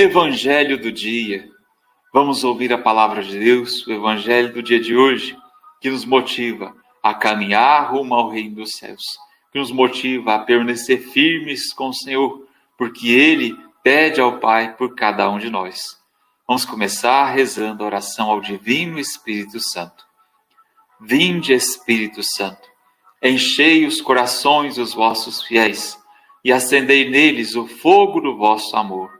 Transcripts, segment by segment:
Evangelho do dia. Vamos ouvir a palavra de Deus, o Evangelho do dia de hoje, que nos motiva a caminhar rumo ao reino dos céus, que nos motiva a permanecer firmes com o Senhor, porque Ele pede ao Pai por cada um de nós. Vamos começar rezando a oração ao Divino Espírito Santo. Vinde, Espírito Santo, enchei os corações dos vossos fiéis e acendei neles o fogo do vosso amor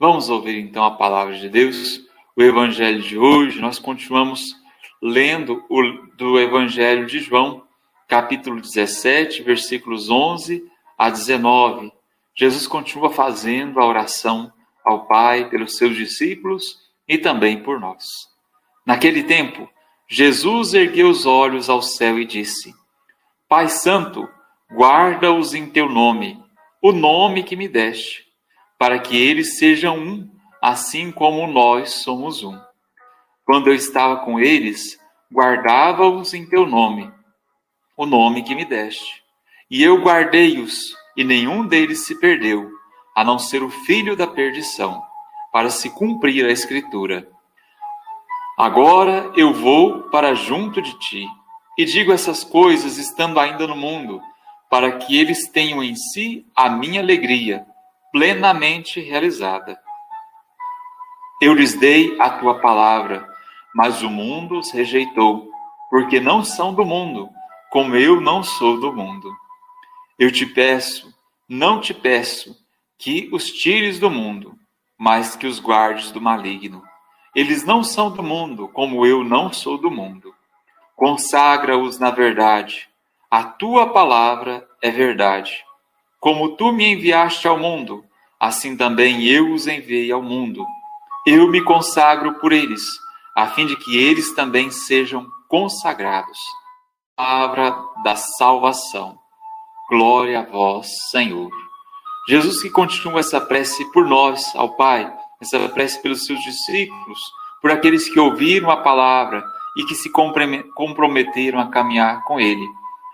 Vamos ouvir então a palavra de Deus, o Evangelho de hoje. Nós continuamos lendo o, do Evangelho de João, capítulo 17, versículos 11 a 19. Jesus continua fazendo a oração ao Pai pelos seus discípulos e também por nós. Naquele tempo, Jesus ergueu os olhos ao céu e disse: Pai Santo, guarda-os em teu nome, o nome que me deste para que eles sejam um, assim como nós somos um. Quando eu estava com eles, guardava-os em teu nome, o nome que me deste. E eu guardei-os, e nenhum deles se perdeu, a não ser o filho da perdição, para se cumprir a Escritura. Agora eu vou para junto de ti, e digo essas coisas estando ainda no mundo, para que eles tenham em si a minha alegria plenamente realizada. Eu lhes dei a tua palavra, mas o mundo os rejeitou, porque não são do mundo, como eu não sou do mundo. Eu te peço, não te peço, que os tires do mundo, mas que os guardes do maligno. Eles não são do mundo, como eu não sou do mundo. Consagra-os na verdade. A tua palavra é verdade. Como tu me enviaste ao mundo, assim também eu os enviei ao mundo. Eu me consagro por eles, a fim de que eles também sejam consagrados. Palavra da salvação. Glória a vós, Senhor. Jesus que continua essa prece por nós, ao Pai, essa prece pelos seus discípulos, por aqueles que ouviram a palavra e que se comprometeram a caminhar com Ele.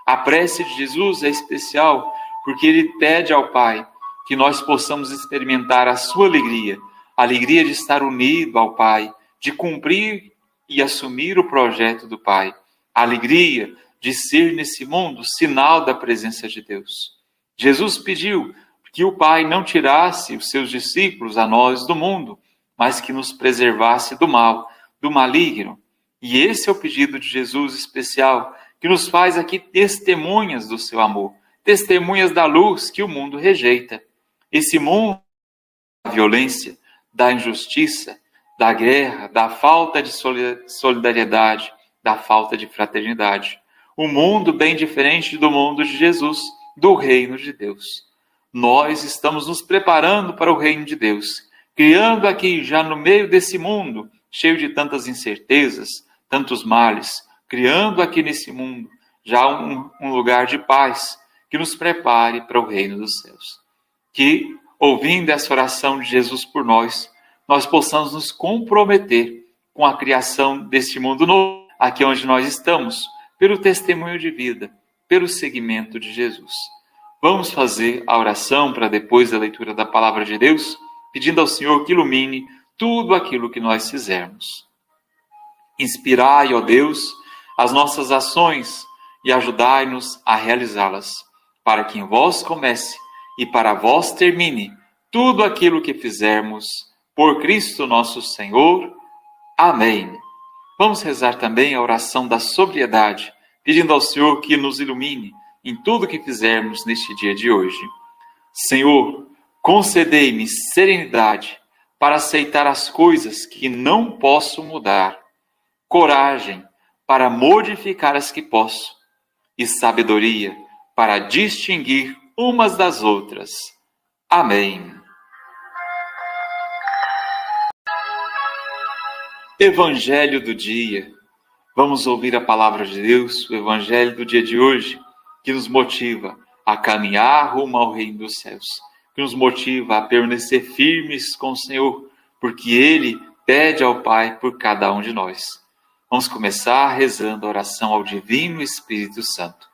A prece de Jesus é especial porque ele pede ao Pai que nós possamos experimentar a sua alegria, a alegria de estar unido ao Pai, de cumprir e assumir o projeto do Pai, a alegria de ser nesse mundo sinal da presença de Deus. Jesus pediu que o Pai não tirasse os seus discípulos a nós do mundo, mas que nos preservasse do mal, do maligno. E esse é o pedido de Jesus especial, que nos faz aqui testemunhas do seu amor testemunhas da luz que o mundo rejeita. Esse mundo da violência, da injustiça, da guerra, da falta de solidariedade, da falta de fraternidade. Um mundo bem diferente do mundo de Jesus, do reino de Deus. Nós estamos nos preparando para o reino de Deus, criando aqui, já no meio desse mundo, cheio de tantas incertezas, tantos males, criando aqui nesse mundo já um, um lugar de paz, que nos prepare para o reino dos céus. Que, ouvindo essa oração de Jesus por nós, nós possamos nos comprometer com a criação deste mundo novo, aqui onde nós estamos, pelo testemunho de vida, pelo seguimento de Jesus. Vamos fazer a oração para depois da leitura da palavra de Deus, pedindo ao Senhor que ilumine tudo aquilo que nós fizermos. Inspirai, ó Deus, as nossas ações e ajudai-nos a realizá-las para que em vós comece e para vós termine tudo aquilo que fizermos por Cristo nosso Senhor. Amém. Vamos rezar também a oração da sobriedade, pedindo ao Senhor que nos ilumine em tudo que fizermos neste dia de hoje. Senhor, concedei-me serenidade para aceitar as coisas que não posso mudar, coragem para modificar as que posso, e sabedoria para distinguir umas das outras. Amém. Evangelho do dia. Vamos ouvir a palavra de Deus, o Evangelho do dia de hoje, que nos motiva a caminhar rumo ao reino dos céus, que nos motiva a permanecer firmes com o Senhor, porque Ele pede ao Pai por cada um de nós. Vamos começar rezando a oração ao Divino Espírito Santo.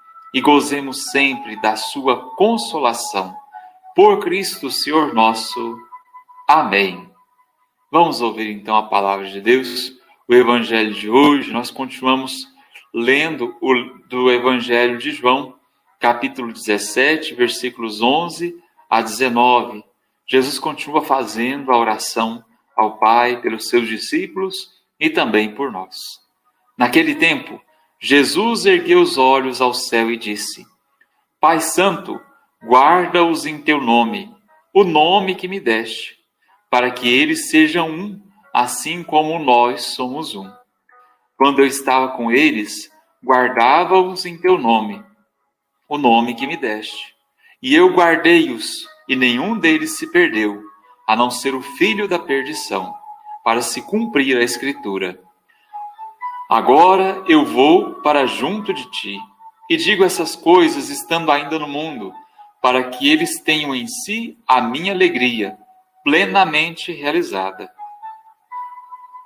e gozemos sempre da sua consolação. Por Cristo, Senhor nosso. Amém. Vamos ouvir então a palavra de Deus, o Evangelho de hoje. Nós continuamos lendo o, do Evangelho de João, capítulo 17, versículos 11 a 19. Jesus continua fazendo a oração ao Pai pelos seus discípulos e também por nós. Naquele tempo, Jesus ergueu os olhos ao céu e disse: Pai Santo, guarda-os em teu nome, o nome que me deste para que eles sejam um, assim como nós somos um. Quando eu estava com eles, guardava-os em teu nome, o nome que me deste. E eu guardei-os, e nenhum deles se perdeu, a não ser o filho da perdição, para se cumprir a Escritura. Agora eu vou para junto de ti, e digo essas coisas estando ainda no mundo, para que eles tenham em si a minha alegria plenamente realizada.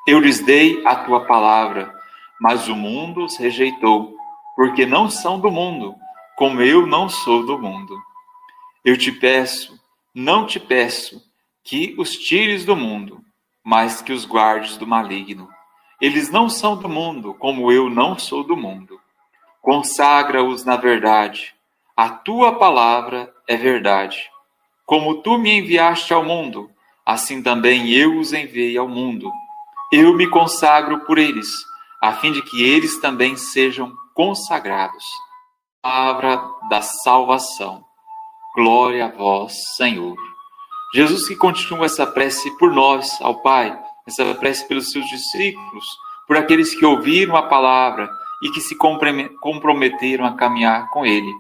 Eu lhes dei a tua palavra, mas o mundo os rejeitou, porque não são do mundo, como eu não sou do mundo. Eu te peço, não te peço, que os tires do mundo, mas que os guardes do maligno. Eles não são do mundo, como eu não sou do mundo. Consagra-os na verdade. A tua palavra é verdade. Como tu me enviaste ao mundo, assim também eu os enviei ao mundo. Eu me consagro por eles, a fim de que eles também sejam consagrados. Palavra da salvação. Glória a vós, Senhor. Jesus que continua essa prece por nós, ao Pai, essa prece pelos seus discípulos, por aqueles que ouviram a palavra e que se comprometeram a caminhar com Ele.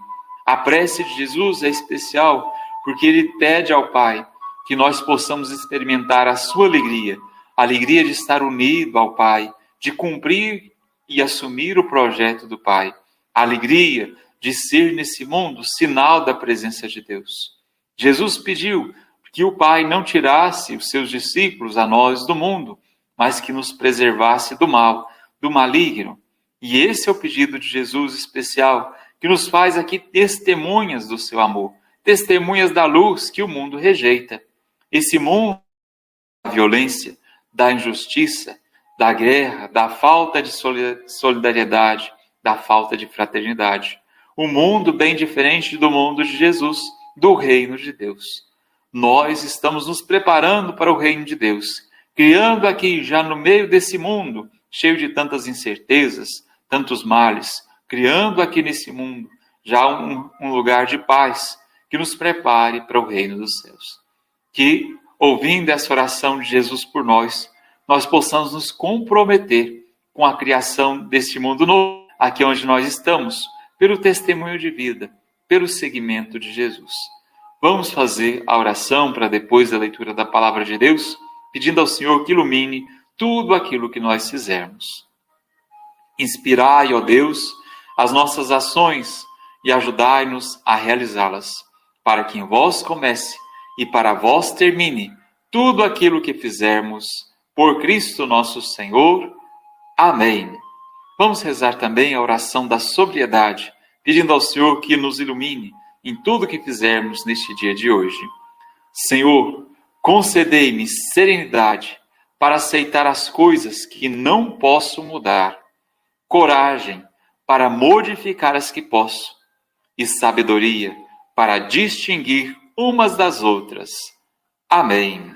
A prece de Jesus é especial porque ele pede ao Pai que nós possamos experimentar a sua alegria, a alegria de estar unido ao Pai, de cumprir e assumir o projeto do Pai, a alegria de ser nesse mundo sinal da presença de Deus. Jesus pediu que o Pai não tirasse os seus discípulos a nós do mundo, mas que nos preservasse do mal, do maligno. E esse é o pedido de Jesus especial, que nos faz aqui testemunhas do seu amor testemunhas da luz que o mundo rejeita. Esse mundo da violência, da injustiça, da guerra, da falta de solidariedade, da falta de fraternidade. Um mundo bem diferente do mundo de Jesus, do reino de Deus. Nós estamos nos preparando para o reino de Deus, criando aqui, já no meio desse mundo, cheio de tantas incertezas, tantos males, criando aqui nesse mundo já um, um lugar de paz, que nos prepare para o reino dos céus. Que, ouvindo essa oração de Jesus por nós, nós possamos nos comprometer com a criação deste mundo novo, aqui onde nós estamos, pelo testemunho de vida, pelo seguimento de Jesus. Vamos fazer a oração para depois da leitura da palavra de Deus, pedindo ao Senhor que ilumine tudo aquilo que nós fizermos. Inspirai, ó Deus, as nossas ações e ajudai-nos a realizá-las para que em vós comece e para vós termine tudo aquilo que fizermos por Cristo nosso Senhor. Amém. Vamos rezar também a oração da sobriedade, pedindo ao Senhor que nos ilumine em tudo que fizermos neste dia de hoje. Senhor, concedei-me serenidade para aceitar as coisas que não posso mudar, coragem para modificar as que posso e sabedoria para distinguir umas das outras. Amém.